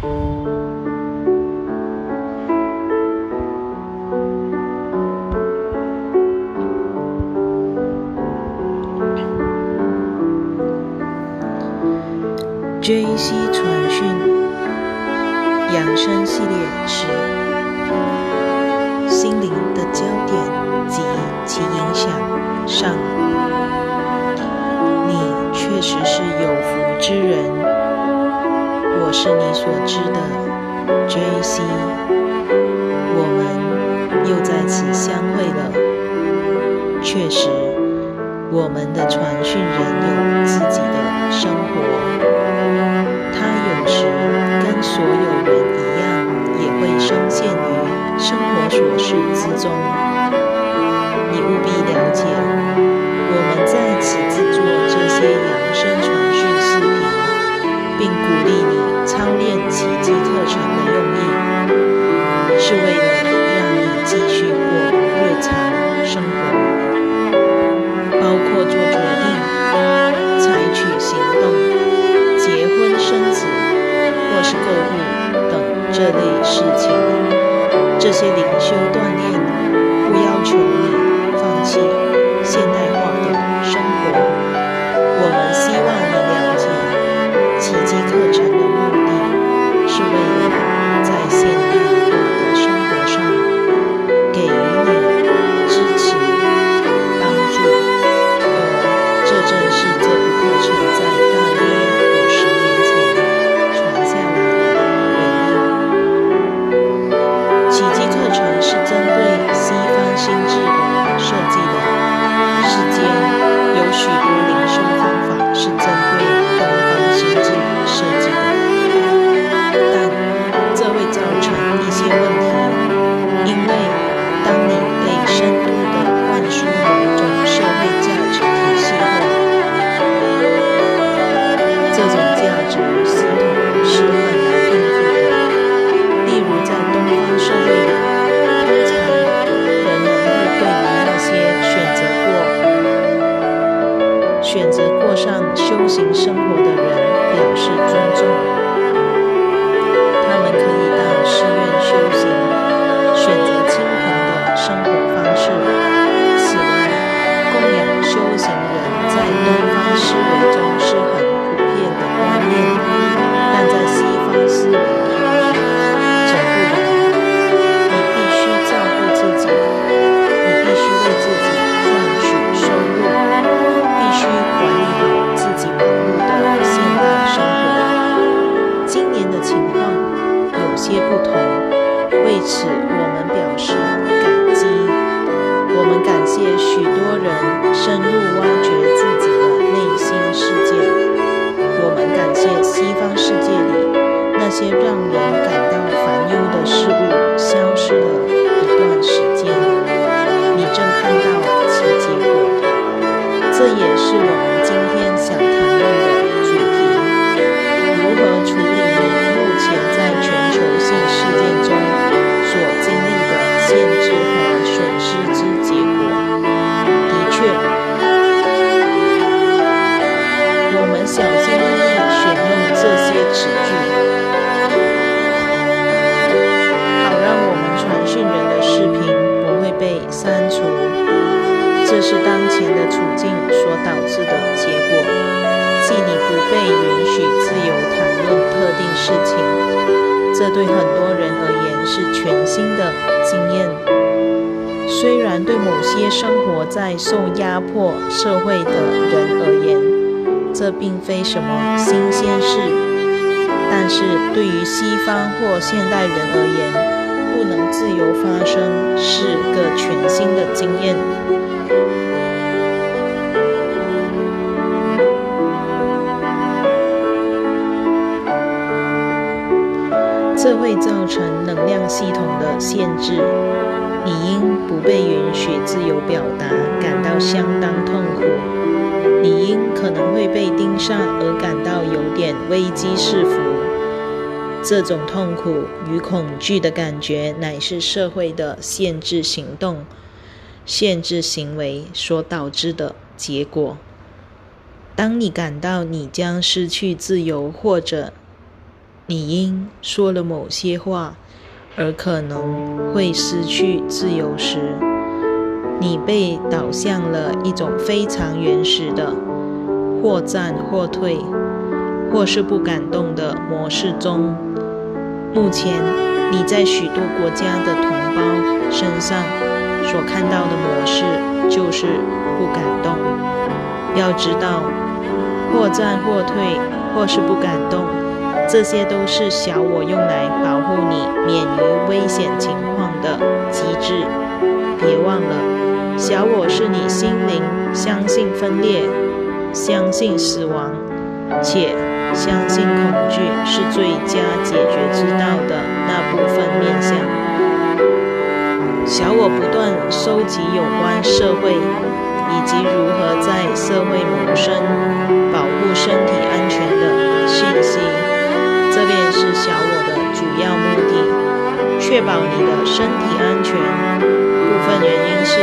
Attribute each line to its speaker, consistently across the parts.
Speaker 1: J.C. 传讯养生系列之心灵的焦点及其影响上，你确实是有福之人。我是你所知的 J.C. 我们又在此相会了。确实，我们的传讯人有自己的生活。他有时跟所有人一样，也会深陷于生活琐事之中。你务必了解，我们在此制作这些扬声传讯视频，并鼓励迹课程的用意，是为他们可以到寺院修行选择清贫的生活方式。此外供养修行人在东方思维中是很普遍的观念但在西方思维对此我们表示感激我们感谢许多人深入挖掘自己的内心世界。我们感谢西方世界里那些让人是当前的处境所导致的结果，即你不被允许自由谈论特定事情。这对很多人而言是全新的经验，虽然对某些生活在受压迫社会的人而言，这并非什么新鲜事，但是对于西方或现代人而言，不能自由发声是个全新的经验。这会造成能量系统的限制，你因不被允许自由表达感到相当痛苦。你因可能会被盯上而感到有点危机四伏。这种痛苦与恐惧的感觉乃是社会的限制行动、限制行为所导致的结果。当你感到你将失去自由或者，你因说了某些话而可能会失去自由时，你被导向了一种非常原始的或战或退，或是不感动的模式中。目前你在许多国家的同胞身上所看到的模式就是不感动。要知道，或战或退，或是不感动，这些都是小我用来保护你免于危险情况的机制。别忘了，小我是你心灵相信分裂、相信死亡，且。相信恐惧是最佳解决之道的那部分面相。小我不断收集有关社会以及如何在社会谋生、保护身体安全的信息，这便是小我的主要目的确保你的身体安全部分原因是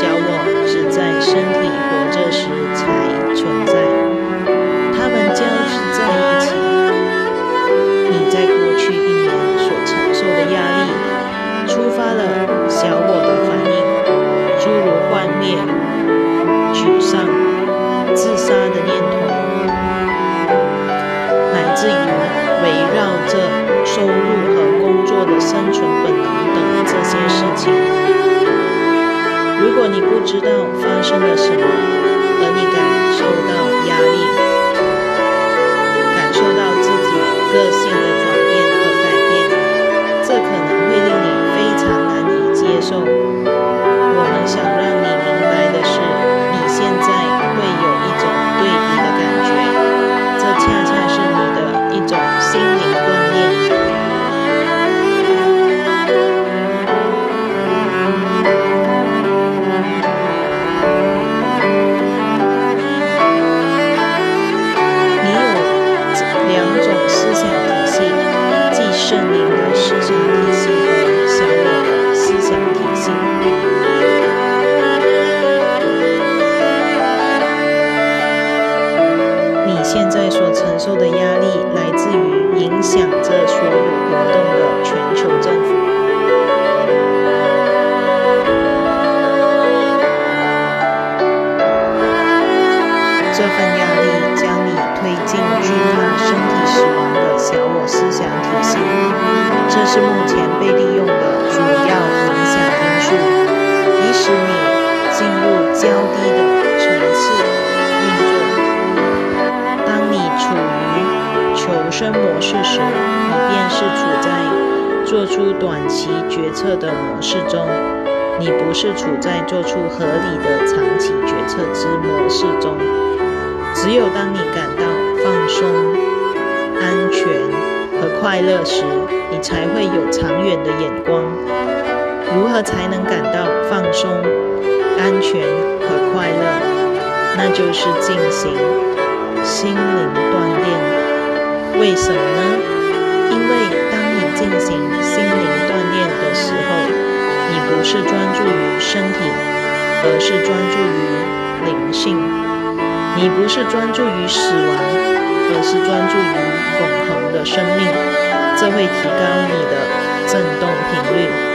Speaker 1: 小我只在身体活着时才存在他们交织在一起你在过去一年所承受的压力触发了小我的反应诸如幻灭沮丧自杀如果你不知道发生了什么，而你感受到压力，低的层次运作。当你处于求生模式时，你便是处在做出短期决策的模式中，你不是处在做出合理的长期决策之模式中。只有当你感到放松、安全。和快乐时，你才会有长远的眼光。如何才能感到放松、安全和快乐？那就是进行心灵锻炼。为什么呢？因为当你进行心灵锻炼的时候，你不是专注于身体，而是专注于灵性。你不是专注于死亡。而是专注于永恒的生命，这会提高你的振动频率。